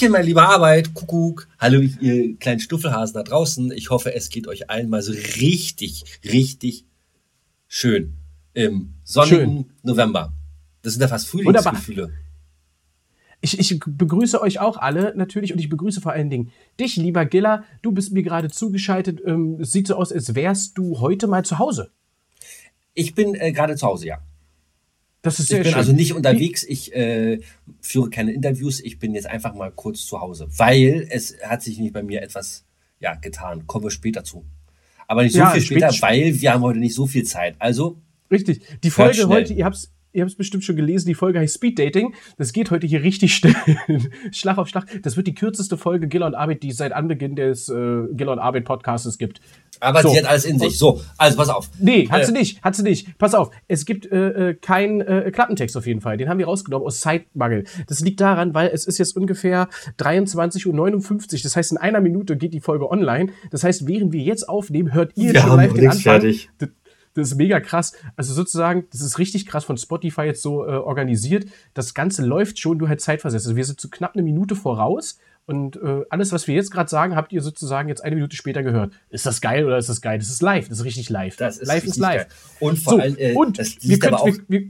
Tachchen, mein lieber Arbeit, Kuckuck. Hallo, ihr kleinen Stuffelhasen da draußen. Ich hoffe, es geht euch allen mal so richtig, richtig schön im sonnigen schön. November. Das sind ja fast Frühlingsgefühle. Ich, ich begrüße euch auch alle natürlich und ich begrüße vor allen Dingen dich, lieber Giller. Du bist mir gerade zugeschaltet. Ähm, es sieht so aus, als wärst du heute mal zu Hause. Ich bin äh, gerade zu Hause, ja. Das ist sehr ich bin schön. also nicht unterwegs, ich äh, führe keine Interviews, ich bin jetzt einfach mal kurz zu Hause, weil es hat sich nicht bei mir etwas ja, getan. Kommen wir später zu. Aber nicht so ja, viel später, weil wir haben heute nicht so viel Zeit. Also. Richtig. Die Folge heute, ihr habt es ihr habt es bestimmt schon gelesen, die Folge heißt Speed Dating. Das geht heute hier richtig schnell. Schlag auf Schlag. Das wird die kürzeste Folge Giller und Arbeit, die es seit Anbeginn des äh, Giller und Arbeit Podcasts gibt. Aber so. sie hat alles in sich. So, also pass auf. Nee, hat äh. sie nicht, hat sie nicht. Pass auf, es gibt äh, äh keinen äh, Klappentext auf jeden Fall. Den haben wir rausgenommen aus Zeitmangel. Das liegt daran, weil es ist jetzt ungefähr 23.59 Uhr. Das heißt, in einer Minute geht die Folge online. Das heißt, während wir jetzt aufnehmen, hört ihr wir schon live den Anfang. Fertig. Das ist mega krass. Also sozusagen, das ist richtig krass von Spotify jetzt so äh, organisiert. Das Ganze läuft schon, du halt zeitversetzt. Also wir sind zu knapp eine Minute voraus und äh, alles, was wir jetzt gerade sagen, habt ihr sozusagen jetzt eine Minute später gehört. Ist das geil oder ist das geil? Das ist live, das ist richtig live. Das ist live ist live. Geil. Und vor so, allem, äh, und das liegt aber auch. Wir, wir,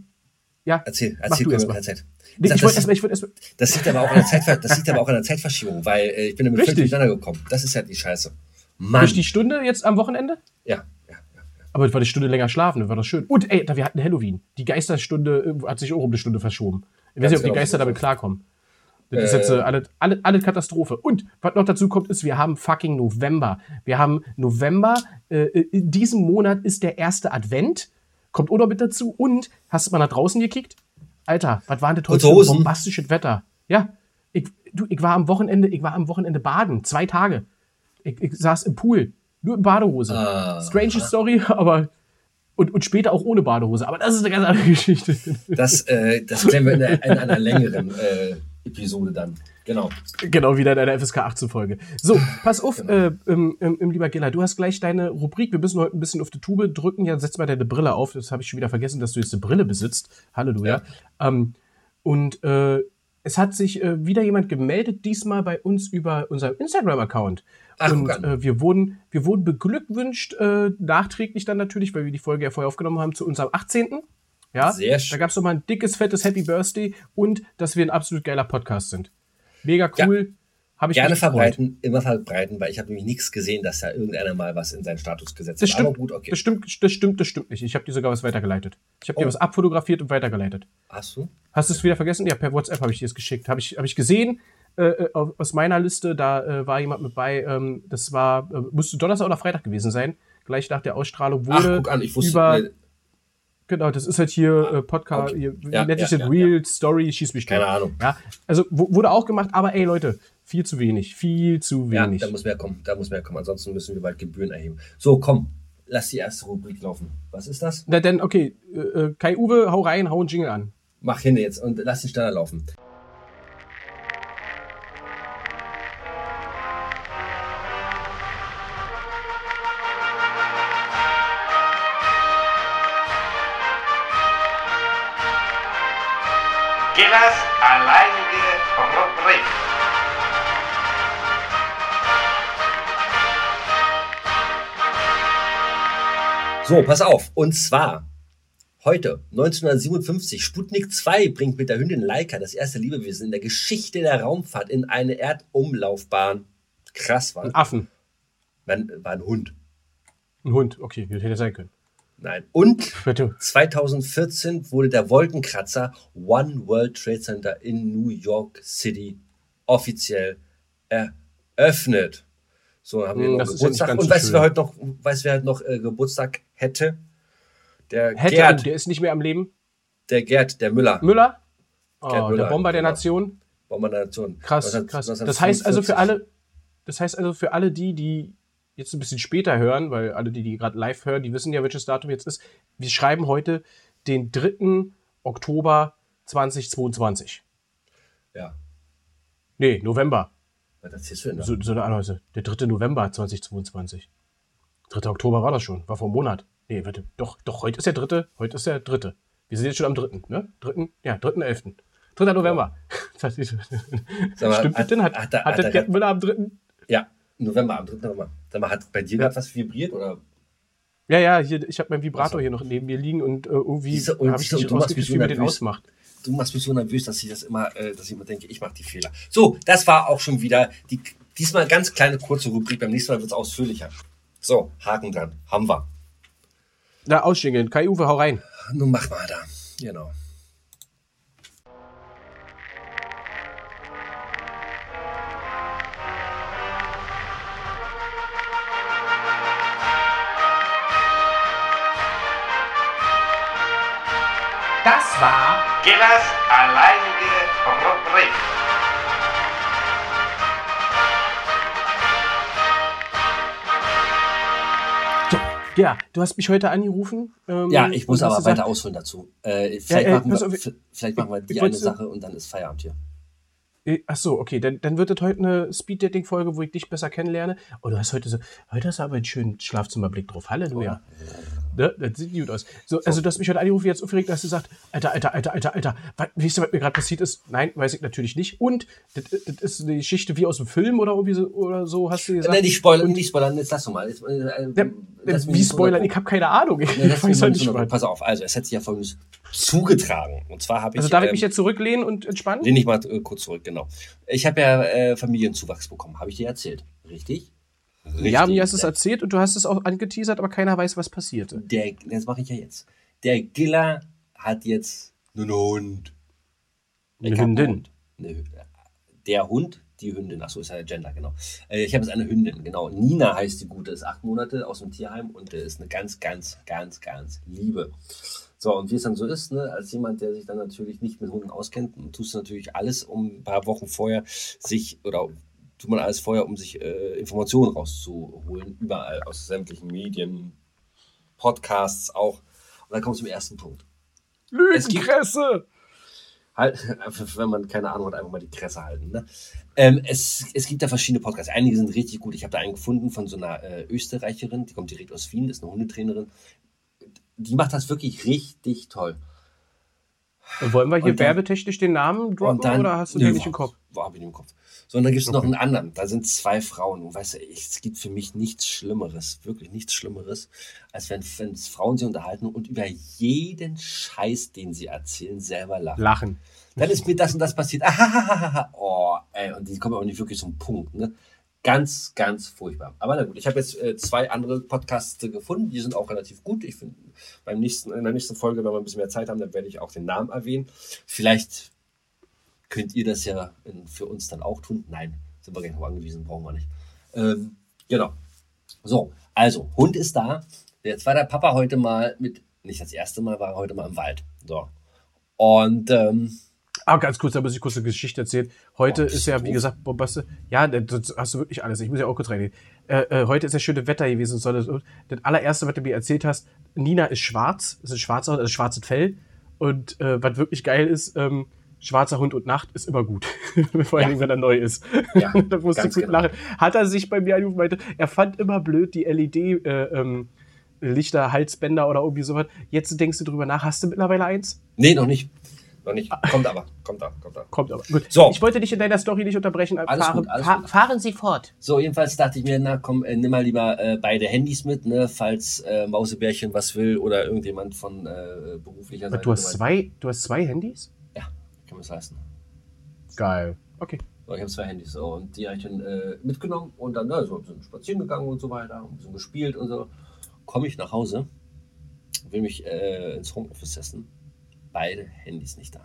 ja, erzähl, erzähl, du erstmal. Zeit. Nee, das, ich wollte erstmal, ich wollte erstmal. Das liegt aber auch an der, Zeitver das liegt aber auch an der Zeitverschiebung, weil äh, ich bin damit völlig durcheinander gekommen. Das ist halt die Scheiße. Mann. Durch die Stunde jetzt am Wochenende? Ja. Aber es war eine Stunde länger schlafen, das war doch schön. Und ey, da, wir hatten Halloween. Die Geisterstunde äh, hat sich auch um eine Stunde verschoben. Ich weiß nicht, ob die genau, Geister damit klarkommen. Das äh, ist jetzt äh, alle, alle, alle Katastrophe. Und was noch dazu kommt, ist, wir haben fucking November. Wir haben November. Äh, in diesem Monat ist der erste Advent. Kommt auch noch mit dazu. Und hast du mal nach draußen gekickt? Alter, was war denn heute für bombastisches Wetter? Ja, ich, du, ich war am Wochenende, ich war am Wochenende baden. Zwei Tage. Ich, ich saß im Pool. Nur in Badehose. Ah. Strange Story, aber. Und, und später auch ohne Badehose. Aber das ist eine ganz andere Geschichte. Das, äh, das klären wir in, der, in einer längeren äh, Episode dann. Genau. Genau, wieder in einer FSK 18 Folge. So, pass auf, genau. äh, im, im, im, lieber Giller, du hast gleich deine Rubrik. Wir müssen heute ein bisschen auf die Tube drücken. Ja, setz mal deine Brille auf. Das habe ich schon wieder vergessen, dass du jetzt eine Brille besitzt. Halleluja. Ja. Ähm, und äh, es hat sich äh, wieder jemand gemeldet, diesmal bei uns über unser Instagram-Account. Und äh, wir, wurden, wir wurden beglückwünscht, äh, nachträglich dann natürlich, weil wir die Folge ja vorher aufgenommen haben, zu unserem 18. Ja, Sehr schön. Da gab es nochmal ein dickes, fettes Happy Birthday und dass wir ein absolut geiler Podcast sind. Mega cool. Ja. Habe ich Gerne verbreiten, immer verbreiten, weil ich habe nämlich nichts gesehen, dass da irgendeiner mal was in seinen Status gesetzt hat. Das stimmt, Aber gut, okay. Das stimmt, das stimmt, das stimmt nicht. Ich habe dir sogar was weitergeleitet. Ich habe oh. dir was abfotografiert und weitergeleitet. Hast du? Hast du es wieder vergessen? Ja, per WhatsApp habe ich dir es geschickt. Habe ich, hab ich gesehen, äh, äh aus meiner Liste, da äh, war jemand mit bei, ähm, das war, äh, musste Donnerstag oder Freitag gewesen sein. Gleich nach der Ausstrahlung wurde Ach, guck an, ich wusste, über, nee. Genau, das ist halt hier äh, Podcast, okay. ja, sich ja? Ja, Real Story, schieß mich Keine Ahnung. Ja, also wurde auch gemacht, aber ey Leute, viel zu wenig, viel zu wenig. Ja, da muss mehr kommen, da muss mehr kommen. Ansonsten müssen wir bald Gebühren erheben. So, komm, lass die erste Rubrik laufen. Was ist das? Na denn, okay, äh, äh Kai Uwe, hau rein, hau einen Jingle an. Mach hin jetzt und lass den Standard laufen. Gillers alleinige Rubrik. So, pass auf. Und zwar heute, 1957, Sputnik 2 bringt mit der Hündin Laika das erste Liebewesen in der Geschichte der Raumfahrt in eine Erdumlaufbahn. Krass, war. Ein Affen. Man, war ein Hund. Ein Hund, okay, hätte sein können. Nein. Und 2014 wurde der Wolkenkratzer One World Trade Center in New York City offiziell eröffnet. So haben wir hm, noch Geburtstag. Und weißt du, wer heute noch, weißt, wer heute noch äh, Geburtstag hätte? Der hätte, Gerd. Der ist nicht mehr am Leben. Der Gerd, der Müller. Müller? Oh, Müller, der Bomber der genau. Nation. Bomber der Nation. Krass, krass. Das heißt also für alle, das heißt also für alle die, die jetzt ein bisschen später hören, weil alle, die die gerade live hören, die wissen ja, welches Datum jetzt ist. Wir schreiben heute den 3. Oktober 2022. Ja. Nee, November. Was erzählst du denn da? So, so eine Anhäuse. Der 3. November 2022. 3. Oktober war das schon. War vor einem Monat. Nee, warte. Doch, doch, heute ist der 3. Heute ist der 3. Wir sind jetzt schon am 3. Ne? 3. Ja, 3.11. 3. November. Ist, Sag mal, Stimmt das denn? Hat, hat, hat, hat, hat, der hat, Gerd Müller am 3. ja, November, am 3. November. Sag mal, hat bei dir gerade was vibriert oder? Ja, ja, hier, ich habe meinen Vibrator hier noch neben mir liegen und äh, irgendwie habe ich siehste, nicht rausgekriegt, wie man so den nervös. ausmacht. Du machst mich so nervös, dass ich das immer, äh, dass ich immer denke, ich mache die Fehler. So, das war auch schon wieder die, diesmal ganz kleine kurze Rubrik. Beim nächsten Mal wird es ausführlicher. So, Haken dran. Haben wir. Da ausschingeln. Kai Uwe, hau rein. Nun mach mal da. Genau. Gillers alleinige Rubrik. So, ja, du hast mich heute angerufen. ähm, Ja, ich muss aber gesagt, weiter ausholen dazu. Äh, vielleicht, äh, machen wir, auf, vielleicht machen wir die ich eine Sache und dann ist Feierabend hier. Äh, Ach so, okay, dann, dann wird das heute eine Speed-Dating-Folge, wo ich dich besser kennenlerne. Oh, du hast heute so, heute hast du aber einen schönen Schlafzimmerblick drauf. Halleluja. Ne? Das sieht gut aus. So, also, du hast mich heute angerufen, jetzt aufgeregt, hast du gesagt, Alter, Alter, Alter, Alter, Alter, was, weißt du, was mir gerade passiert ist? Nein, weiß ich natürlich nicht. Und, das, das ist eine Geschichte wie aus dem Film oder irgendwie so, oder so, hast du gesagt. Nein, nicht spoilern, nicht spoilern, jetzt lass doch mal. Jetzt, äh, Ja, mich wie spoilern? Ich habe keine Ahnung. Ich mich weiß halt nicht was. Pass auf, also es hat sich ja folgendes zugetragen. Und zwar habe ich. Also darf ich ähm, mich jetzt zurücklehnen und entspannen? Lehn ich mal äh, kurz zurück, genau. Ich habe ja äh, Familienzuwachs bekommen, habe ich dir erzählt. Richtig? Richtig. Ja, mir hast es erzählt und du hast es auch angeteasert, aber keiner weiß, was passierte. Der, das mache ich ja jetzt. Der Giller hat jetzt einen Hund. Eine Hündin. Hund. Der Hund, die Hündin. Achso, ist ja Gender, genau. Äh, ich habe jetzt eine Hündin, genau. Nina heißt die Gute, ist acht Monate aus dem Tierheim und ist eine ganz, ganz, ganz, ganz liebe. So, und wie es dann so ist, ne, als jemand, der sich dann natürlich nicht mit Hunden auskennt, tust du natürlich alles, um ein paar Wochen vorher sich, oder tut man alles vorher, um sich äh, Informationen rauszuholen, überall aus sämtlichen Medien, Podcasts auch. Und dann kommt zum ersten Punkt. Lügenkresse! Halt, wenn man keine Ahnung hat, einfach mal die Kresse halten. Ne? Ähm, es, es gibt da verschiedene Podcasts. Einige sind richtig gut. Ich habe da einen gefunden von so einer äh, Österreicherin, die kommt direkt aus Wien, ist eine Hundetrainerin. Die macht das wirklich richtig toll. Wollen wir hier dann- werbetechnisch den Namen droppen dann, oder hast du Nö, den nicht im Kopf? Wo habe ich im Kopf? So, und dann gibt es noch einen anderen. Da sind zwei Frauen. Und weißt du, es gibt für mich nichts Schlimmeres, wirklich nichts Schlimmeres, als wenn, wenn Frauen sich unterhalten und über jeden Scheiß, den sie erzählen, selber lachen. Lachen. dann ist mir das und das passiert. Ahahaha. Oh, ey, und die kommen auch nicht wirklich zum Punkt. Ne? Ganz, ganz furchtbar. Aber na gut, ich habe jetzt äh, zwei andere Podcasts gefunden, die sind auch relativ gut. Ich finde, beim nächsten, in der nächsten Folge, wenn wir ein bisschen mehr Zeit haben, dann werde ich auch den Namen erwähnen. Vielleicht könnt ihr das ja in, für uns dann auch tun. Nein, sind wir gar nicht angewiesen, brauchen wir nicht. Ähm, genau. So, also, Hund ist da. Jetzt war der Papa heute mal mit, nicht das erste Mal, war er heute mal im Wald. So. Und ähm, Ah, ganz kurz, da muss ich kurz eine Geschichte erzählen. Heute Oh, ist ja, wie gesagt, Bombaste. Ja, das hast du wirklich alles. Ich muss ja auch kurz reingehen. Äh, äh, heute ist ja schöne Wetter gewesen. So, das, das allererste, was du mir erzählt hast, Nina ist schwarz. Das ist ein schwarzer, also schwarzes Fell. Und äh, was wirklich geil ist, ähm, schwarzer Hund und Nacht ist immer gut. Vor allen Ja. Wenn er neu ist. Ja, da musste ich ganz gut genau. lachen. Hat er sich bei mir angerufen, meinte, er fand immer blöd die LED, äh, ähm, Lichter, Halsbänder oder irgendwie sowas. Jetzt denkst du drüber nach, hast du mittlerweile eins? Nee, noch nicht. Noch nicht. Kommt aber. Kommt da. Kommt da. Kommt aber. Gut. So. Ich wollte dich in deiner Story nicht unterbrechen. Alles fahren, gut, alles fa gut. fahren Sie fort. So, jedenfalls dachte ich mir, na komm, äh, nimm mal lieber äh, beide Handys mit, ne, falls äh, Mausebärchen was will oder irgendjemand von äh, beruflicher Aber Seite. du hast zwei, du hast zwei Handys? Kann man es leisten. Geil. Okay. So, ich habe zwei Handys so, und die habe ich dann äh, mitgenommen und dann na, so, sind spazieren gegangen und so weiter, ein bisschen gespielt und so. Komme ich nach Hause, will mich äh, ins Homeoffice setzen, beide Handys nicht da.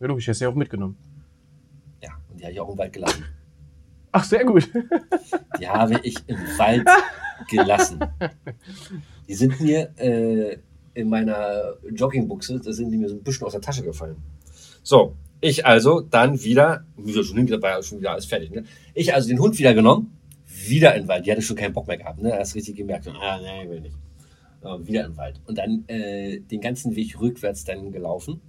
Ja, du, ich hast ja auch mitgenommen. Ja, und die habe ich auch im Wald gelassen. Ach, sehr gut. Die habe ich im Wald gelassen. Die sind mir äh, in meiner Joggingbuchse, da sind die mir so ein bisschen aus der Tasche gefallen. So, ich also dann wieder, wieder schon hingegangen, war ja schon wieder alles fertig. Ne? Ich also den Hund wieder genommen, wieder in den Wald. Die hatte schon keinen Bock mehr gehabt. Ne? Hast richtig gemerkt, ah, nee, will nicht. Äh, wieder in den Wald. Und dann äh, den ganzen Weg rückwärts dann gelaufen.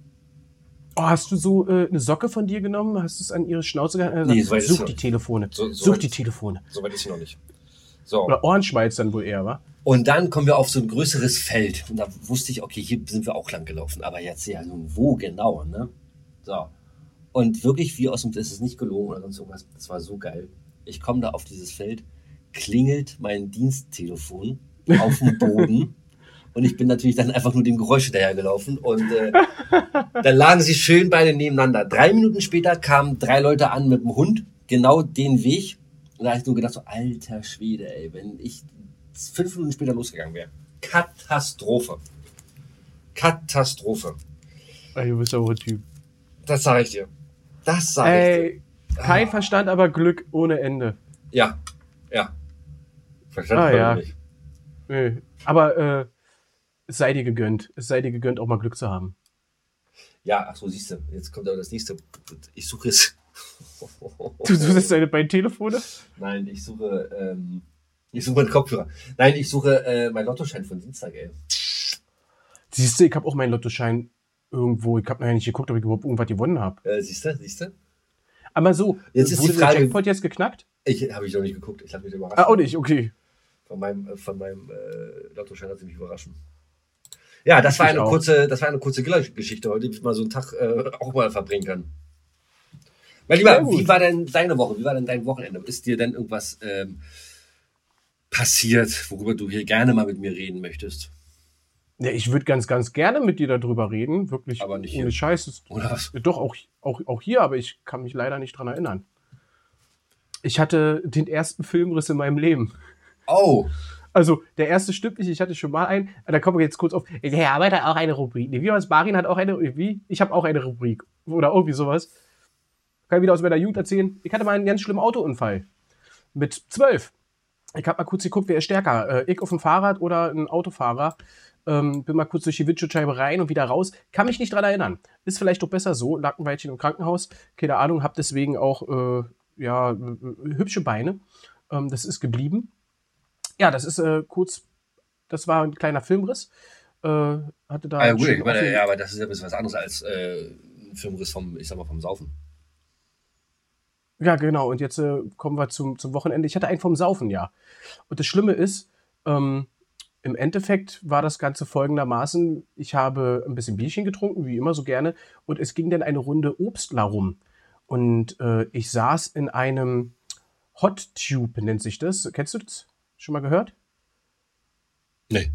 Oh, hast du so äh, eine Socke von dir genommen? Hast du es an ihre Schnauze gehalten? Nee, so weit Such die. Telefone. So- so Such weit die ist- Telefone. Soweit ist sie noch nicht. So. Oder Ohrenschmalz dann wohl eher, wa? Und dann kommen wir auf so ein größeres Feld. Und da wusste ich, okay, hier sind wir auch lang gelaufen. Aber jetzt ja nun wo genau, ne? So. Und wirklich wie aus dem, das ist nicht gelogen oder sonst irgendwas, das war so geil. Ich komme da auf dieses Feld, klingelt mein Diensttelefon auf dem Boden. Und ich bin natürlich dann einfach nur dem Geräusch hinterhergelaufen. Und äh, dann lagen sie schön beide nebeneinander. Drei Minuten später kamen drei Leute an mit dem Hund, genau den Weg. Und da habe ich nur gedacht, so, alter Schwede, ey, wenn ich fünf Minuten später losgegangen wäre. Katastrophe. Katastrophe. Ey, du bist aber ein Typ. Das sage ich dir. Das sage ich dir. Kein ah. Verstand, aber Glück ohne Ende. Ja, ja. Verstand ah, ja. nicht. Nee. Aber äh, es sei dir gegönnt. Es sei dir gegönnt, auch mal Glück zu haben. Ja, ach so, siehst du. Jetzt kommt aber das nächste. Ich suche es. du suchst deine beiden Telefone? Nein, ich suche, ähm, ich suche meinen Kopfhörer. Nein, ich suche äh, meinen Lottoschein von Dienstag, ey. Siehst du, ich habe auch meinen Lottoschein irgendwo. Ich habe noch nicht geguckt, ob ich überhaupt irgendwas gewonnen habe. Äh, siehst du, siehst du? Aber so, jetzt ist die Frage, der Jackpot jetzt geknackt? Ich habe ich noch nicht geguckt. Ich habe mich überrascht. Ah, auch nicht, okay. Von meinem, äh, von meinem äh, Lottoschein hat sie mich überraschen. Ja, das war eine kurze, das war eine kurze Geschichte heute, die ich mal so einen Tag äh, auch mal verbringen kann. Mein Lieber, wie war denn deine Woche? Wie war denn dein Wochenende? Ist dir denn irgendwas ähm, passiert, worüber du hier gerne mal mit mir reden möchtest? Ja, ich würde ganz, ganz gerne mit dir darüber reden. Wirklich aber nicht ohne hier. Scheiß. Oder was? Doch, auch, auch, auch hier, aber ich kann mich leider nicht dran erinnern. Ich hatte den ersten Filmriss in meinem Leben. Oh. Also, der erste stimmt nicht, ich hatte schon mal einen. Da kommen wir jetzt kurz auf. Ich habe auch eine Rubrik. Nee, wie was? Marin hat auch eine. Wie? Ich habe auch eine Rubrik. Oder irgendwie sowas. Kann ich wieder aus meiner Jugend erzählen. Ich hatte mal einen ganz schlimmen Autounfall. Mit zwölf. Ich habe mal kurz geguckt, wer ist stärker. Äh, ich auf dem Fahrrad oder ein Autofahrer. Ähm, bin mal kurz durch die Windschutzscheibe rein und wieder raus. Kann mich nicht dran erinnern. Ist vielleicht doch besser so. Lag ein Weilchen im Krankenhaus. Keine Ahnung, hab deswegen auch äh, ja, hübsche Beine. Ähm, das ist geblieben ja, das ist äh, kurz, das war ein kleiner Filmriss. Äh, hatte da. Ah, gut, ich meine, ja, aber das ist ja ein bisschen was anderes als äh, ein Filmriss vom, ich sag mal, vom Saufen. Ja, genau. Und jetzt äh, kommen wir zum, zum Wochenende. Ich hatte einen vom Saufen, ja. Und das Schlimme ist, ähm, im Endeffekt war das Ganze folgendermaßen: Ich habe ein bisschen Bierchen getrunken, wie immer so gerne, und es ging dann eine Runde Obstler rum. Und äh, ich saß in einem Hot Tube, nennt sich das. Kennst du das? Schon mal gehört? Nee.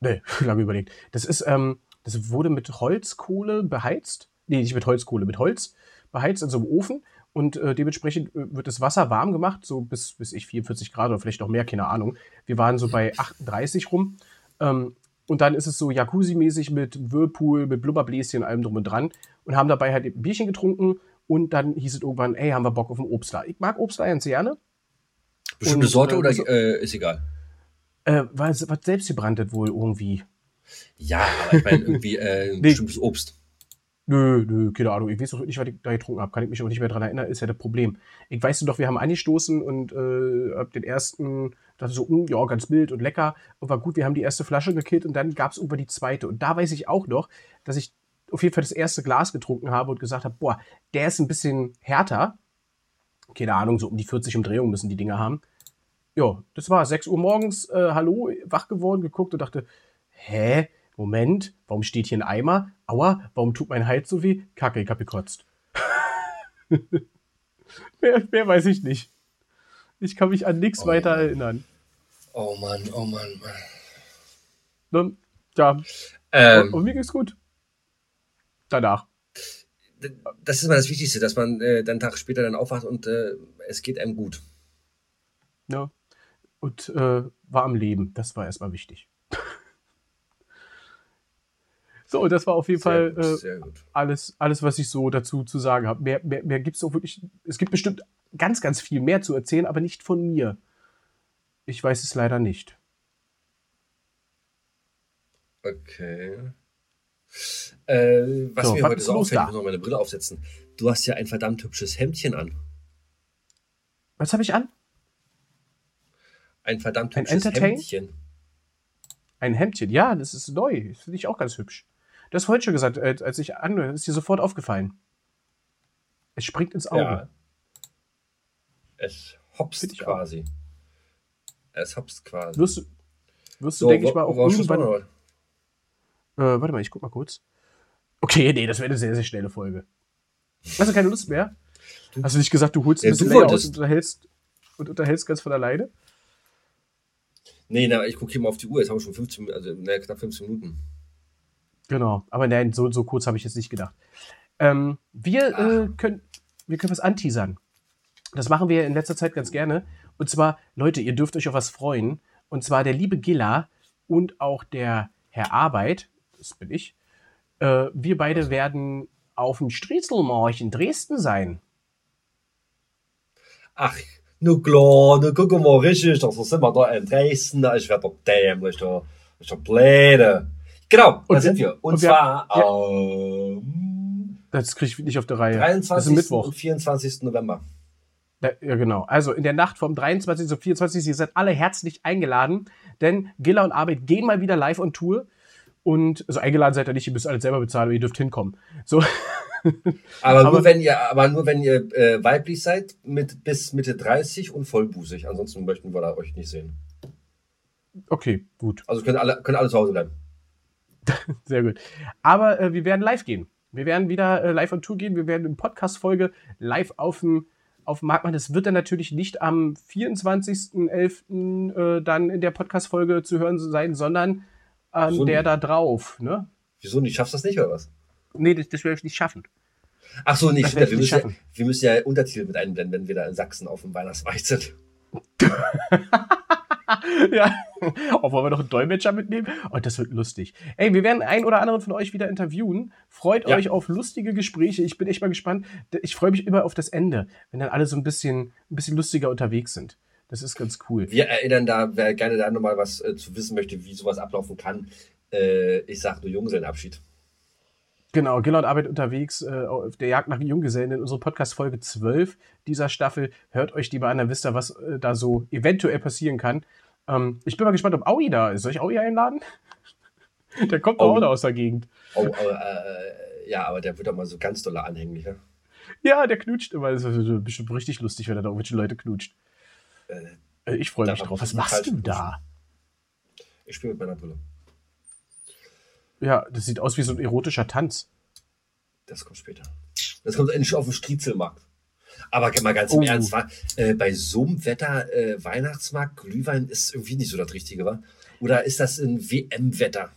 Nee, lange überlegt. Das ist, ähm, das wurde mit Holzkohle beheizt. Nee, nicht mit Holzkohle, mit Holz beheizt in so einem Ofen. Und äh, dementsprechend äh, wird das Wasser warm gemacht, so bis, bis ich 44 Grad oder vielleicht auch mehr, keine Ahnung. Wir waren so bei 38 rum. Ähm, und dann ist es so Jacuzzi-mäßig mit Whirlpool, mit Blubberbläschen allem drum und dran. Und haben dabei halt ein Bierchen getrunken. Und dann hieß es irgendwann, ey, haben wir Bock auf einen Obstler. Ich mag Obstler ganz gerne. Bestimmte und, Sorte äh, oder äh, ist egal? Äh, was, was selbstgebrannt wohl irgendwie. Ja, aber ich meine irgendwie äh, ein nee. bestimmtes Obst. Nö, nö, keine Ahnung. Ich weiß auch nicht, was ich da getrunken habe. Kann ich mich aber nicht mehr daran erinnern, ist ja das Problem. Ich weiß doch, wir haben angestoßen und äh, ab den ersten, dachte so, mh, hm, ja, ganz mild und lecker und war gut. Wir haben die erste Flasche gekillt und dann gab es irgendwann die zweite. Und da weiß ich auch noch, dass ich auf jeden Fall das erste Glas getrunken habe und gesagt habe, boah, der ist ein bisschen härter. Keine Ahnung, so um die 40 Umdrehungen müssen die Dinger haben ja, das war 6 Uhr morgens, äh, hallo, wach geworden, geguckt und dachte, hä, Moment, warum steht hier ein Eimer? Aua, warum tut mein Hals so weh? Kacke, ich hab gekotzt. mehr, mehr weiß ich nicht. Ich kann mich an nichts oh, weiter erinnern. Oh Mann, oh Mann, Mann. Dann, ja. Ähm, und, und mir ging's gut. Danach. Das ist mal das Wichtigste, dass man äh, dann Tag später dann aufwacht und äh, es geht einem gut. Ja und äh, war am Leben. Das war erstmal wichtig. So, das war auf jeden sehr Fall gut, äh, alles, alles, was ich so dazu zu sagen habe. Mehr, mehr, mehr gibt es auch wirklich. Es gibt bestimmt ganz, ganz viel mehr zu erzählen, aber nicht von mir. Ich weiß es leider nicht. Okay. Äh, was so, mir was heute so auffällt, ich muss noch meine Brille aufsetzen. Du hast ja ein verdammt hübsches Hemdchen an. Was habe ich an? Ein verdammt hübsches ein Hemdchen. Ein Hemdchen, ja, das ist neu. Das finde ich auch ganz hübsch. Du hast vorhin schon gesagt, äh, als ich an, ist dir sofort aufgefallen. Es springt ins Auge. Ja. Es hopst quasi. Es hopst quasi. Wirst du, wirst du so, denke ich mal, auch irgendwann... Äh, warte mal, ich guck mal kurz. Okay, nee, das wäre eine sehr, sehr schnelle Folge. Hast du keine Lust mehr? Hast du nicht gesagt, du holst ein Ja, bisschen du länger aus und unterhältst, und unterhältst ganz von alleine? Nee, na, ich gucke hier mal auf die Uhr. Jetzt haben wir schon 15, Min- also na, knapp 15 Minuten. Genau, aber nein, so, so kurz habe ich jetzt nicht gedacht. Ähm, wir, äh, können, wir können was anteasern. Das machen wir in letzter Zeit ganz gerne. Und zwar, Leute, ihr dürft euch auf was freuen. Und zwar der liebe Gilla und auch der Herr Arbeit, das bin ich, äh, wir beide werden auf dem Striezelmarch in Dresden sein. Ach, nu klar, nu gucken wir richtig, das sind wir da in Dresden, ich werde doch dämlich, da, ich der Pläne. Genau, da Und sind wir- wir. Und, und wir- zwar ja. am Das kriege ich nicht auf der Reihe. das 23. ist Mittwoch. und 24. November. Ja, ja, genau. Also in der Nacht vom 23. zum 24. Ihr seid alle herzlich eingeladen, denn Gilla und Arbeit gehen mal wieder live on Tour. Und also eingeladen seid ihr nicht, ihr müsst alles selber bezahlen, aber ihr dürft hinkommen. So, Aber, Aber- nur wenn ihr, aber nur wenn ihr äh, weiblich seid, mit bis Mitte 30 und vollbusig. Ansonsten möchten wir da euch nicht sehen. okay, gut, Also können alle, können alle zu Hause bleiben. sehr gut. Aber äh, wir werden live gehen. Wir werden wieder äh, live on Tour gehen. Wir werden in Podcast-Folge live auf dem auf Markt machen. Das wird dann natürlich nicht am 24.11. Äh, dann in der Podcast-Folge zu hören sein, sondern an So der da drauf. Ne? Wieso nicht? Schaffst du das nicht oder was? Nee, das, das werde ich nicht schaffen. Ach so, nicht. Wir nicht müssen, ja, wir müssen ja Untertitel mit einblenden, wenn wir da in Sachsen auf dem Weihnachtsmarkt sind. ja. Auch wollen wir noch einen Dolmetscher mitnehmen? Oh, das wird lustig. Ey, wir werden einen oder anderen von euch wieder interviewen. Freut Ja. euch auf lustige Gespräche. Ich bin echt mal gespannt. Ich freue mich immer auf das Ende, wenn dann alle so ein bisschen, ein bisschen lustiger unterwegs sind. Das ist ganz cool. Wir erinnern da, wer gerne da nochmal was äh, zu wissen möchte, wie sowas ablaufen kann. Äh, ich sag nur Junggesellenabschied. Genau, Gilla und Arbeit unterwegs äh, auf der Jagd nach Junggesellen in unserer Podcast-Folge 12 dieser Staffel. Hört euch die mal an, dann wisst ihr, was äh, da so eventuell passieren kann. Ähm, ich bin mal gespannt, ob Aui da ist. Soll ich Aui einladen? Der kommt Aui. auch da aus der Gegend. Oh, aber, äh, ja, aber der wird doch mal so ganz doller anhänglich. Ne? Ja, der knutscht immer. Das ist bestimmt richtig lustig, wenn er da irgendwelche Leute knutscht. Äh, Äh, Ich freue mich drauf. Was machst du da? ich spiele mit meiner Brille. Ja, das sieht aus wie so ein erotischer Tanz. Das kommt später. Das kommt endlich auf den Striezelmarkt. Aber mal ganz im Oh. Ernst, war, äh, bei so einem Wetter äh, Weihnachtsmarkt, Glühwein ist irgendwie nicht so das Richtige, wa? Oder ist das ein WM-Wetter?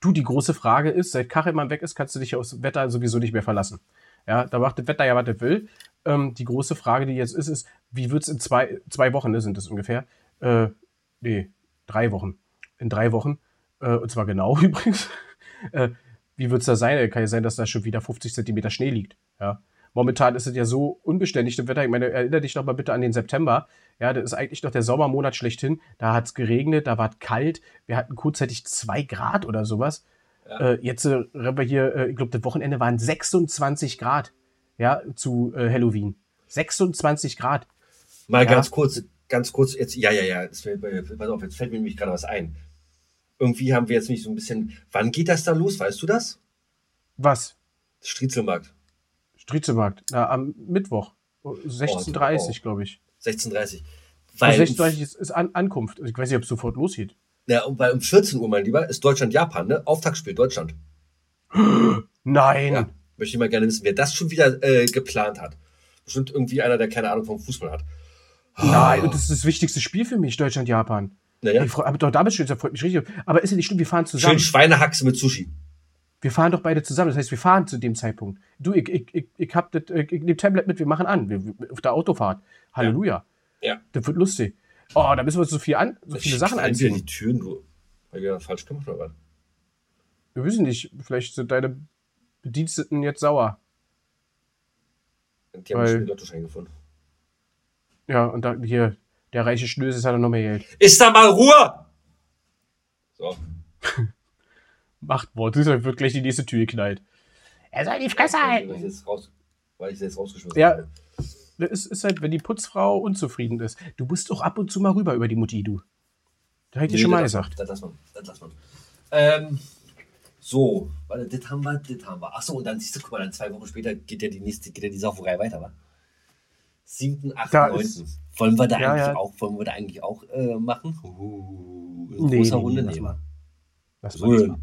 Du, die große Frage ist, seit Kachelmann weg ist, kannst du dich aufs Wetter sowieso nicht mehr verlassen. Ja, da macht das Wetter ja, was es will. Ähm, die große Frage, die jetzt ist, ist, wie wird es in zwei, zwei Wochen, ne, sind es ungefähr? Äh, nee, drei Wochen. In drei Wochen, äh, und zwar genau übrigens, äh, wie wird es da sein? Kann ja sein, dass da schon wieder 50 Zentimeter Schnee liegt. Ja. Momentan ist es ja so unbeständig, das Wetter. Ich meine, erinnere dich doch mal bitte an den September. Ja, das ist eigentlich noch der Sommermonat schlechthin. Da hat es geregnet, da war es kalt. Wir hatten kurzzeitig zwei Grad oder sowas. Ja. Äh, jetzt äh, wir hier, äh, ich glaube, das Wochenende waren 26 Grad. Ja, zu äh, Halloween. 26 Grad. Mal Ja. ganz kurz, ganz kurz, jetzt, ja, ja, ja, jetzt fällt, mir- pass auf, jetzt fällt mir nämlich gerade was ein. Irgendwie haben wir jetzt nicht so ein bisschen, wann geht das da los, weißt du das? Was? Striezelmarkt, Striezelmarkt. Na, am Mittwoch. Oh, 16.30 Oh. glaube ich. 16.30 Weil Weil, 16.30 ist, ist an Ankunft. Ich weiß nicht, ob es sofort losgeht. ja, und weil um 14 Uhr, mein Lieber, ist Deutschland-Japan, ne? Auftaktspiel Deutschland. Nein. Ja. Möchte ich mal gerne wissen, wer das schon wieder äh, geplant hat. Bestimmt irgendwie einer, der keine Ahnung vom Fußball hat. Nein, und das ist das wichtigste Spiel für mich, Deutschland-Japan. Naja, Ich freu- Aber doch, damit steht, das freut mich richtig. Aber ist ja nicht schlimm, wir fahren schön zusammen. Schweinehaxe mit Sushi. Wir fahren doch beide zusammen. Das heißt, wir fahren zu dem Zeitpunkt. Du, ich, ich, ich, ich hab das, äh, ich nehm Tablet mit, wir machen an. Wir, auf der Autofahrt. Halleluja. Ja. Das wird lustig. Oh, da müssen wir uns so viel an, so viele Sachen anziehen. die Türen, du. Weil wir das falsch gemacht oder was? Wir wissen nicht, vielleicht sind deine Bediensteten jetzt sauer. Die haben Weil- schon den Lottoschein gefunden. Ja, und da, hier, der reiche Schnösel hat noch mehr Geld. Ist da mal Ruhe! So. Machtwort. Das wird gleich die nächste Tür geknallt. Er soll die Fresse Weil halten. ich jetzt raus, weil ich jetzt rausgeschmissen Ja. habe. Das ist, ist halt, wenn die Putzfrau unzufrieden ist. Du musst doch ab und zu mal rüber über die Mutti, du. Da hab ich dir schon mal das, gesagt. Das lass man. Das lass man. Ähm, so, warte, das haben wir, das haben wir. Achso, und dann siehst du, guck mal, dann zwei Wochen später geht ja die nächste, geht ja die Sauferei weiter, wa? 7., 8., Da 9. ist- Wollen wir da Ja, eigentlich ja. auch, wollen wir da eigentlich auch äh, machen? Uh, in Nee, großer nee, Runde nee, lass nehmen. mal. Lass mal, lass mal.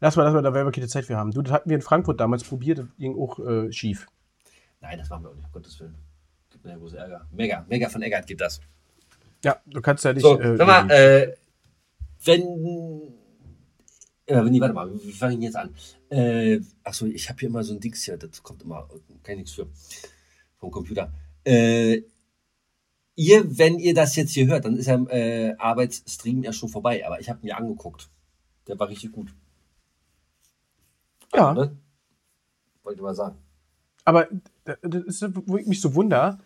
Lass mal, lass mal, da werden wir keine Zeit für haben. Du, das hatten wir in Frankfurt damals probiert, das ging auch äh, schief. Nein, das machen wir auch nicht, um Gottes Willen. Gibt mir ja große Ärger. Mega, mega von Eggert gibt das. Ja, du kannst ja nicht. So, äh, sag mal, äh, wenn. Äh, nee, warte mal, wie fange ich jetzt an? Äh, achso, ich habe hier immer so ein Dings hier, das kommt immer, kann ich nichts für. Vom Computer. Äh, ihr, wenn ihr das jetzt hier hört, dann ist ja äh, Arbeitsstream ja schon vorbei, aber ich habe mir angeguckt. Der war richtig gut. Ja. Ne? Wollte ich mal sagen. Aber das ist, wo ich mich so wunder.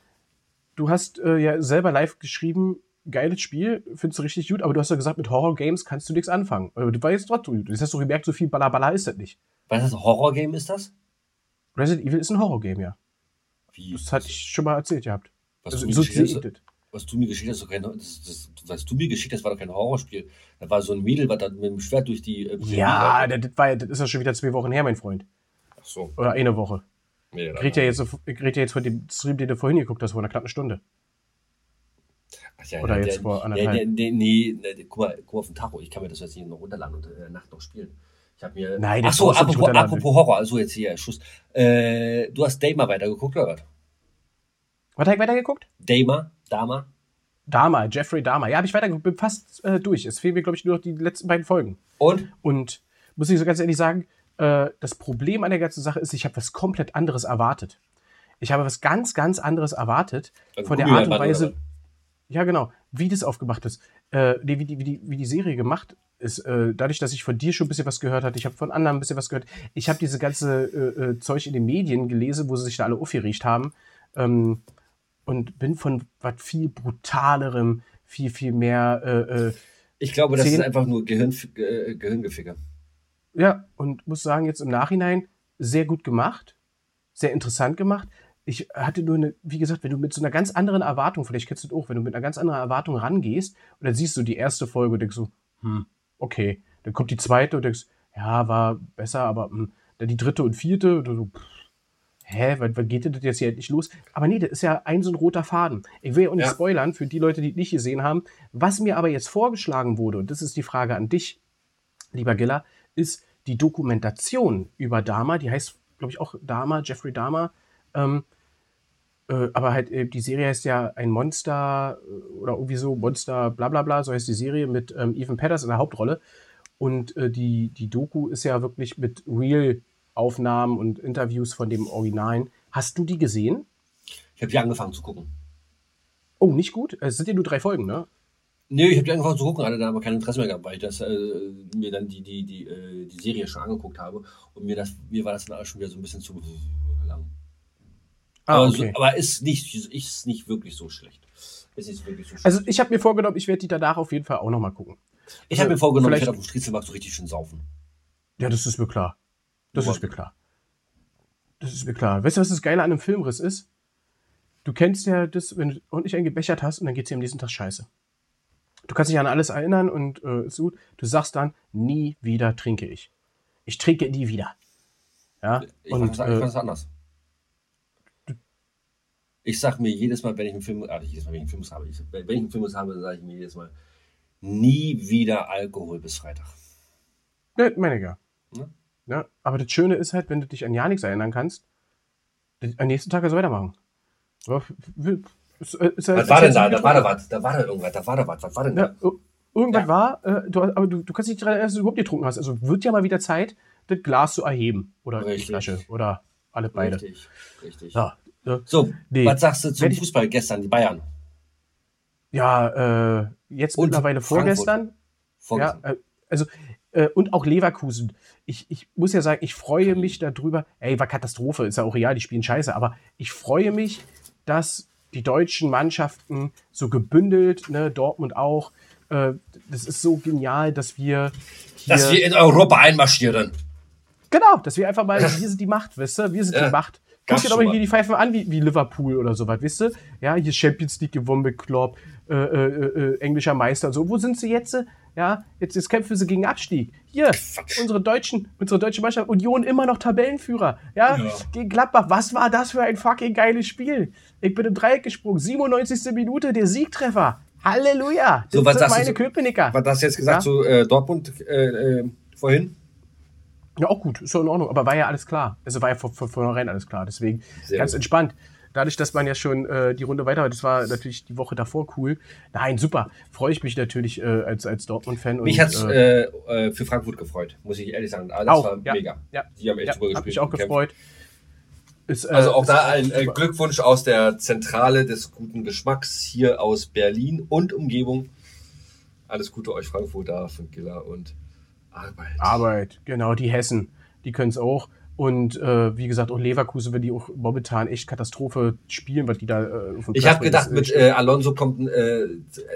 Du hast äh, ja selber live geschrieben, geiles Spiel, findest du richtig gut, aber du hast ja gesagt, mit Horror-Games kannst du nichts anfangen. Aber du weißt trotzdem, du hast doch gemerkt, so viel Ballaballa ist das nicht. Was ist das? Horror-Game ist das? Resident Evil ist ein Horror-Game, ja. Wie? Das hatte ich schon mal erzählt gehabt. Was Also, du mir so hast, was du mir geschickt hast, kein, das, das, was du mir geschickt hast, war doch kein Horrorspiel. Da war so ein Mädel, was dann mit dem Schwert durch die. Äh, Ja, das, war, ja- das ist ja schon wieder zwei Wochen her, mein Freund. Ach so. Oder eine Woche. Nee, Ich rede ja jetzt, ich rede ja jetzt von dem Stream, den du vorhin geguckt hast, vor einer knappen Stunde. Ach ja, Oder ja, jetzt der, vor der, anderthalb. der, der, nee, nee, guck mal, guck mal auf den Tacho. Ich kann mir das jetzt nicht noch runterladen und äh, Nacht noch spielen. Ich habe mir. Nein, Ach so, apropos, apropos Horror. Also jetzt hier, Schuss. Äh, du hast Damer weitergeguckt, oder was? Was habe ich weitergeguckt? Damer? Dama? Dahmer, Jeffrey Dahmer. Ja, habe ich weitergeguckt, bin fast äh, durch. Es fehlen mir, glaube ich, nur noch die letzten beiden Folgen. Und? Und muss ich so ganz ehrlich sagen, äh, das Problem an der ganzen Sache ist, ich habe was komplett anderes erwartet. Ich habe was ganz, ganz anderes erwartet Also von der Art und Weise, ja genau, wie das aufgemacht ist, äh, wie, die, wie, die, wie die Serie gemacht ist. Äh, dadurch, dass ich von dir schon ein bisschen was gehört hatte, ich habe von anderen ein bisschen was gehört. Ich habe diese ganze äh, äh, Zeug in den Medien gelesen, wo sie sich da alle aufgeregt haben. Ähm, und bin von was viel brutalerem, viel, viel mehr äh, äh, Ich glaube, das ist einfach nur Gehirn, äh, Gehirngeficke. Ja, und muss sagen, jetzt im Nachhinein sehr gut gemacht, sehr interessant gemacht. Ich hatte nur eine, wie gesagt, wenn du mit so einer ganz anderen Erwartung, vielleicht kennst du das auch, wenn du mit einer ganz anderen Erwartung rangehst und dann siehst du die erste Folge und denkst so, hm, okay. Dann kommt die zweite und denkst, ja, war besser, aber hm. dann die dritte und vierte und du so, pff, hä, wann, wann geht denn das jetzt hier endlich los? Aber nee, das ist ja ein so ein roter Faden. Ich will ja auch nicht Ja. spoilern für die Leute, die es nicht gesehen haben. Was mir aber jetzt vorgeschlagen wurde, und das ist die Frage an dich, lieber Giller, ist die Dokumentation über Dahmer, die heißt, glaube ich, auch Dahmer, Jeffrey Dahmer. Ähm, äh, aber halt, äh, die Serie heißt ja ein Monster äh, oder irgendwie so, Monster, bla bla bla, so heißt die Serie mit ähm, Ethan Peters in der Hauptrolle. Und äh, die, die Doku ist ja wirklich mit Real-Aufnahmen und Interviews von dem Originalen. Hast du die gesehen? Ich habe die angefangen zu gucken. Oh, nicht gut? Es sind ja nur drei Folgen, ne? Nee, ich habe die angefangen zu gucken, hatte da aber kein Interesse mehr gehabt, weil ich das, äh, mir dann die, die, die, äh, die Serie schon angeguckt habe und mir, das, mir war das dann alles schon wieder so ein bisschen zu Ah, aber, okay. so, aber ist, nicht, ist nicht wirklich so schlecht. Ist nicht wirklich so schlecht. Also ich habe mir vorgenommen, ich werde die danach auf jeden Fall auch nochmal gucken. ich habe mir vorgenommen, ich werde auf dem Striezelmarkt so richtig schön saufen. Ja, das ist mir klar. Das Ja. ist mir klar. Das ist mir klar. Weißt du, was das Geile an einem Filmriss ist? Du kennst ja das, wenn du ordentlich einen gebechert hast und dann geht's dir am nächsten Tag scheiße. Du kannst dich an alles erinnern und äh, ist gut. Du sagst dann, nie wieder trinke ich. Ich trinke nie wieder. Ja, Ich und fand fand äh, anders. Ich sag mir jedes Mal, wenn ich einen Film, ah, jedes Mal, wenn ich einen Film habe, ich, wenn ich einen Film habe, sage ich mir jedes Mal, nie wieder Alkohol bis Freitag. ne, meine ich ja. Ja. ja. Aber das Schöne ist halt, wenn du dich an ja nichts erinnern kannst, am nächsten Tag kannst du weitermachen. Ja, ist, äh, ist, Was war denn da? Da war da was, da war da irgendwas, da war da was, was war denn Ja, da? ir- irgendwas Ja. war, äh, du, aber du, du kannst dich daran erinnern, dass du überhaupt getrunken hast. Also wird ja mal wieder Zeit, das Glas zu erheben. Oder die Richtig. Flasche. Oder alle beide. Richtig, richtig. Ja, ja, So, Nee. was sagst du zum Wenn Fußball gestern, die Bayern? ja äh, jetzt Und mittlerweile Frankfurt. vorgestern. Ja, Vorgestern. äh, also, äh, und auch Leverkusen. Ich, ich muss ja sagen, ich freue mich darüber. Ey, war Katastrophe, ist ja auch real, die spielen scheiße. Aber ich freue mich, dass die deutschen Mannschaften so gebündelt, ne, Dortmund auch. Äh, das ist so genial, dass wir. Hier, Dass wir in Europa einmarschieren. Genau, dass wir einfach mal, wir sind die Macht, weißt du? Wir sind Ja, die Macht. Guck dir doch schon mal mal. hier die Pfeifen an, wie, wie Liverpool oder sowas, weißt du? Ja, hier Champions League gewonnen mit Klopp, äh, äh, äh, englischer Meister und so. Wo sind sie jetzt? Ja, jetzt, jetzt kämpfen sie gegen Abstieg. Hier, Quatsch. unsere deutschen, unsere deutsche Mannschaft, Union immer noch Tabellenführer. Ja, Ja. gegen Gladbach. Was war das für ein fucking geiles Spiel? Ich bin im Dreieck gesprungen, 97. Minute, der Siegtreffer. Halleluja. Das So, was sind du meine so- Köpenicker. Was hast du jetzt gesagt Ja. zu äh, Dortmund äh, äh, vorhin? Ja, auch gut, ist ja in Ordnung. Aber war ja alles klar. Also war ja von, von vornherein alles klar. Deswegen Sehr ganz gut. entspannt. Dadurch, dass man ja schon äh, die Runde weiter das war natürlich die Woche davor cool. Nein, super. Freue ich mich natürlich äh, als, als Dortmund-Fan. Mich und, hat's äh, äh, äh, für Frankfurt gefreut, muss ich ehrlich sagen. Ah, das auch, war ja, mega. Ja, Die haben echt ja, super gespielt. Hat mich auch gefreut. Ist, äh, Also auch da ein. Glückwunsch aus der Zentrale des guten Geschmacks hier aus Berlin und Umgebung. Alles Gute euch Frankfurter von Giller und Arbeit. Arbeit, genau, die Hessen, die können es auch. Und äh, wie gesagt, auch Leverkusen, wenn die auch momentan echt Katastrophe spielen, was die da äh, Ich habe gedacht, bringen, mit ist, äh, Alonso kommt äh,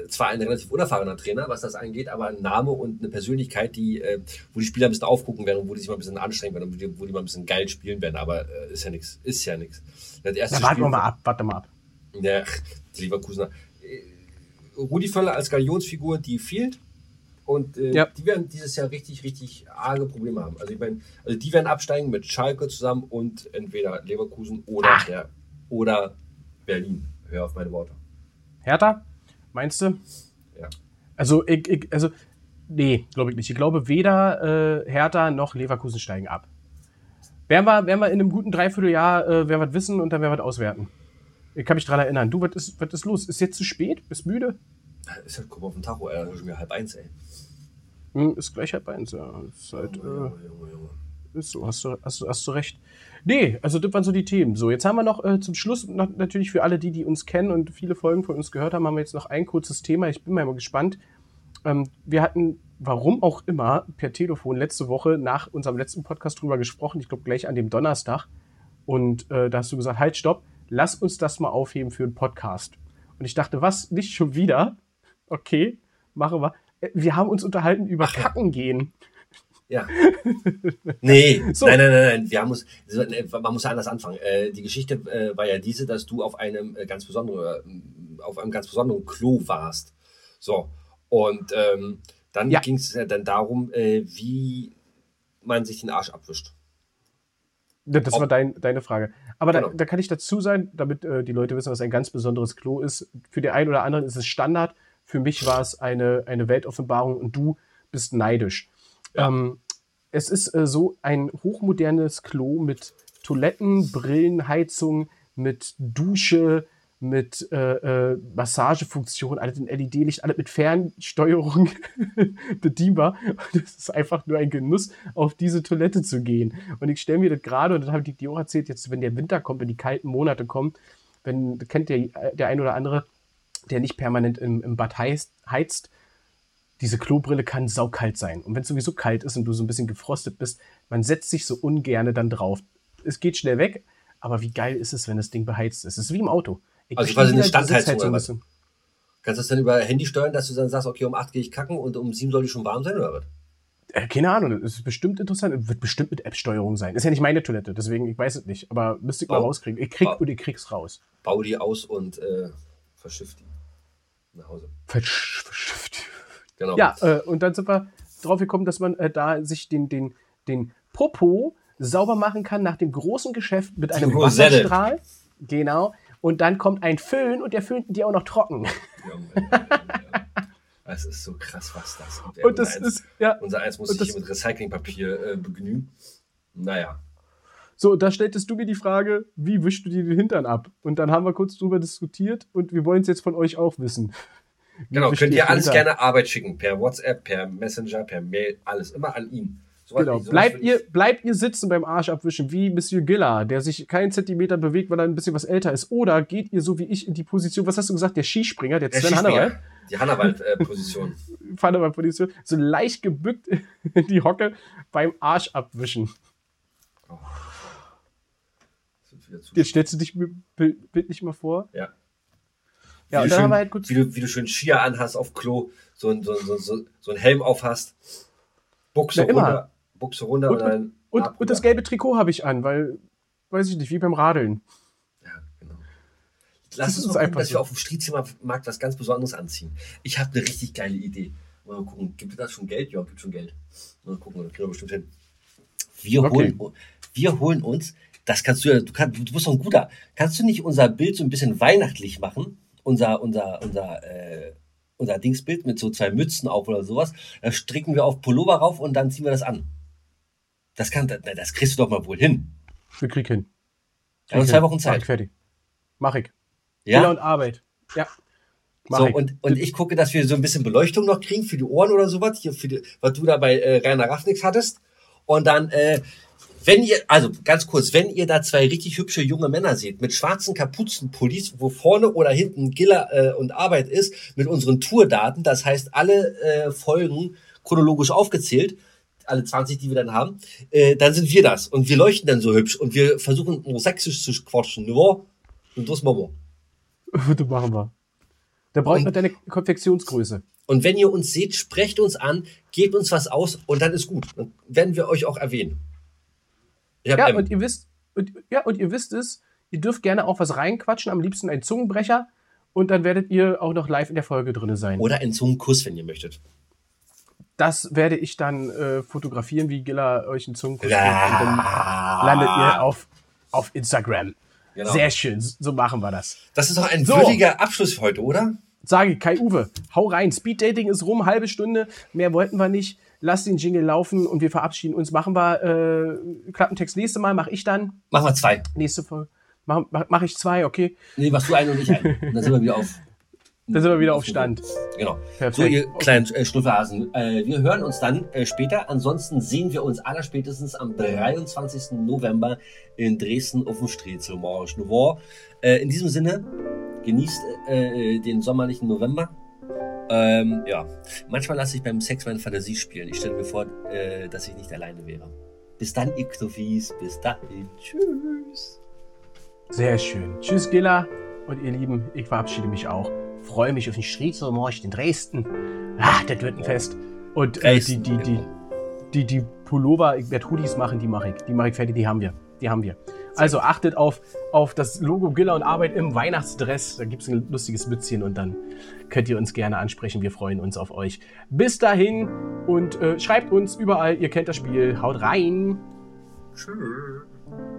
zwar ein relativ unerfahrener Trainer, was das angeht, aber ein Name und eine Persönlichkeit, die, äh, wo die Spieler ein bisschen aufgucken werden und wo die sich mal ein bisschen anstrengen werden und wo die, wo die mal ein bisschen geil spielen werden. Aber äh, ist ja nichts. Ist ja nichts. Ja, warten wir mal ab, warte mal ab. Ja, Leverkusener. Äh, Rudi Völler als Galionsfigur, die fehlt. Und äh, Ja. die werden dieses Jahr richtig, richtig arge Probleme haben. Also ich meine, also die werden absteigen mit Schalke zusammen und entweder Leverkusen oder, Ach. der, oder Berlin. Hör auf meine Worte. Hertha, meinst du? Ja. Also, ich, ich, also nee, glaube ich nicht. Ich glaube, weder äh, Hertha noch Leverkusen steigen ab. Werden wir, werden wir in einem guten Dreivierteljahr äh, werden wir wissen und dann werden wir auswerten. Ich kann mich dran erinnern. Du, was ist, was ist los? Ist jetzt zu spät? Bist müde? Ist halt, guck mal auf den Tacho, ey, schon wieder halb eins, ey. Hm, ist gleich halb eins, ja. Ist halt, äh, Junge, Junge, Junge. Ist so, hast du, hast, du, hast du recht. Nee, also das waren so die Themen. So, jetzt haben wir noch äh, zum Schluss noch, natürlich für alle, die, die uns kennen und viele Folgen von uns gehört haben, haben wir jetzt noch ein kurzes Thema. Ich bin mal gespannt. Ähm, wir hatten, warum auch immer, per Telefon letzte Woche nach unserem letzten Podcast drüber gesprochen. Ich glaube, gleich an dem Donnerstag. Und äh, da hast du gesagt, halt, stopp, lass uns das mal aufheben für einen Podcast. Und ich dachte, was, nicht schon wieder? Okay, machen wir. Äh, Wir haben uns unterhalten über Ach ja. Kacken gehen. Ja. Nee, So. nein, nein, nein, nein. Wir haben uns, man muss ja anders anfangen. Äh, die Geschichte äh, war ja diese, dass du auf einem ganz besonderen, auf einem ganz besonderen Klo warst. So. Und ähm, dann Ja. ging es ja dann darum, wie man sich den Arsch abwischt. Das war dein, deine Frage. Aber da, Genau. da kann ich dazu sein, damit äh, die Leute wissen, was ein ganz besonderes Klo ist. Für den einen oder anderen ist es Standard. Für mich war es eine, eine Weltoffenbarung und du bist neidisch. Ja. Ähm, es ist äh, so ein hochmodernes Klo mit Toiletten, Brillen, Heizung, mit Dusche, mit äh, äh, Massagefunktion, alles in LED-Licht, alles mit Fernsteuerung bedienbar. Und es ist einfach nur ein Genuss, auf diese Toilette zu gehen. Und ich stelle mir das gerade, und das habe ich dir auch erzählt, jetzt, wenn der Winter kommt, wenn die kalten Monate kommen, wenn, kennt der, der ein oder andere, der nicht permanent im, im Bad heizt, heizt, diese Klobrille kann saukalt sein. Und wenn es sowieso kalt ist und du so ein bisschen gefrostet bist, man setzt sich so ungerne dann drauf. Es geht schnell weg, aber wie geil ist es, wenn das Ding beheizt ist? Es ist wie im Auto. Ich Also quasi eine die Standheizung oder was? bisschen. Kannst du das dann über Handy steuern, dass du dann sagst, okay, um 8 gehe ich kacken und um 7 soll ich schon warm sein oder was? Äh, keine Ahnung, das ist bestimmt interessant. Wird bestimmt mit App-Steuerung sein. Ist ja nicht meine Toilette, deswegen, ich weiß es nicht. Aber müsste ich mal rauskriegen. Ich krieg Oh. und ich krieg's raus. Bau die aus und äh, verschiff die nach Hause. Versch verschifft. Genau. Ja, äh, und dann sind wir drauf gekommen, dass man äh, da sich den, den, den Popo sauber machen kann nach dem großen Geschäft mit einem Rosette. Wasserstrahl. Genau. Und dann kommt ein Föhn und der föhnt dir auch noch trocken. Das ist so krass, was das ist. Und das ist, ja. Unser eins muss und sich mit Recyclingpapier äh, begnügen. Naja. So, da stelltest du mir die Frage, wie wischst du dir den Hintern ab? Und dann haben wir kurz drüber diskutiert und wir wollen es jetzt von euch auch wissen. Wie Genau, könnt ihr alles Hintern? gerne Arbeit schicken. Per WhatsApp, per Messenger, per Mail, alles. Immer an ihn. So Genau. Bleibt ihr, bleibt ihr sitzen beim Arsch abwischen, wie Monsieur Giller, der sich keinen Zentimeter bewegt, weil er ein bisschen was älter ist? Oder geht ihr so wie ich in die Position, was hast du gesagt, der Skispringer, der, Der Sven. Hannawald, Die Hannawald-Position. Hannawald-Position, so leicht gebückt in die Hocke beim Arsch abwischen. Jetzt stellst du dich bildlich mal vor. Ja. Ja, wie, du schön, wir halt wie, du, wie du schön Skier anhast auf Klo, so ein, so, so, so, so ein Helm aufhast, Buchse Na, immer. runter, Buchse runter Und, und, dann und, und das gelbe Trikot habe ich an, weil, weiß ich nicht, wie beim Radeln. Ja, genau. Lass Das uns gucken, einfach dass so. wir auf dem Striezelmarkt was ganz Besonderes anziehen. Ich habe eine richtig geile Idee. Mal gucken, gibt es das schon Geld? Ja, gibt schon Geld. Mal gucken, das kriegen wir bestimmt hin. Wir, Okay. holen, wir holen uns, das kannst du ja, du, kannst, du bist doch ein guter. Kannst du nicht unser Bild so ein bisschen weihnachtlich machen? Unser, unser, unser, äh, unser Dingsbild mit so zwei Mützen auf oder sowas. Da stricken wir auf Pullover rauf und dann ziehen wir das an. Das kann, das kriegst du doch mal wohl hin. Wir krieg hin. Wir haben zwei Wochen Zeit. Mach ich fertig. Mach ich. Ja? Fehler und Arbeit. Ja. Mach So, ich. und, und ich gucke, dass wir so ein bisschen Beleuchtung noch kriegen für die Ohren oder sowas, hier für die, was du da bei äh, Rainer Raffnix hattest. Und dann, äh, wenn ihr, also ganz kurz, wenn ihr da zwei richtig hübsche junge Männer seht, mit schwarzen Kapuzenpullis, wo vorne oder hinten Giller äh, und Arbeit ist, mit unseren Tourdaten, das heißt alle äh, Folgen chronologisch aufgezählt, alle 20, die wir dann haben, äh, dann sind wir das. Und wir leuchten dann so hübsch und wir versuchen nur sächsisch zu quatschen. Ne? Und das machen wir. das machen wir. Da brauche ich noch deine Konfektionsgröße. Und wenn ihr uns seht, sprecht uns an, gebt uns was aus und dann ist gut. Dann werden wir euch auch erwähnen. Ja, M. und ihr wisst, und, ja, und ihr wisst es, ihr dürft gerne auch was reinquatschen, am liebsten ein Zungenbrecher. Und dann werdet ihr auch noch live in der Folge drin sein. Oder einen Zungenkuss, wenn ihr möchtet. Das werde ich dann äh, fotografieren, wie Gilla euch einen Zungenkuss Ja. gibt. Und dann landet ihr auf, auf Instagram. Genau. Sehr schön, so machen wir das. Das ist doch ein So. würdiger Abschluss für heute, oder? Sage Kai Uwe, hau rein. Speed Dating ist rum, halbe Stunde. Mehr wollten wir nicht. Lass den Jingle laufen und wir verabschieden uns. Machen wir äh, Klappentext nächste Mal, mache ich dann. Machen wir zwei. Nächste Folge. Mache mach, ich zwei, okay. Nee, machst du einen und ich einen. Und dann sind wir wieder auf. Dann sind wir wieder auf Stand. Genau. Perfekt. So, ihr kleinen äh, Schnuffelhasen. Äh, wir hören uns dann äh, später. Ansonsten sehen wir uns allerspätestens am 23. November in Dresden auf dem Strezel. Äh, in diesem Sinne, genießt äh, den sommerlichen November. Ähm, ja, manchmal lasse ich beim Sex meine Fantasie spielen. Ich stelle mir vor, äh, dass ich nicht alleine wäre. Bis dann, ihr. Bis dahin. Tschüss. Sehr schön. Tschüss, Gilla. Und ihr Lieben, ich verabschiede mich auch. Freue mich auf den Striezelmarsch in Dresden. Ah, das wird ein Fest. Und äh, die, die, die, die, die Pullover, ich werde Hoodies machen, die mache ich. Die mache ich fertig, die haben wir. Die haben wir. Also achtet auf, auf das Logo Gilla und Arbeit im Weihnachtsdress. Da gibt es ein lustiges Mützchen und dann könnt ihr uns gerne ansprechen. Wir freuen uns auf euch. Bis dahin und äh, schreibt uns überall. Ihr kennt das Spiel. Haut rein. Tschüss.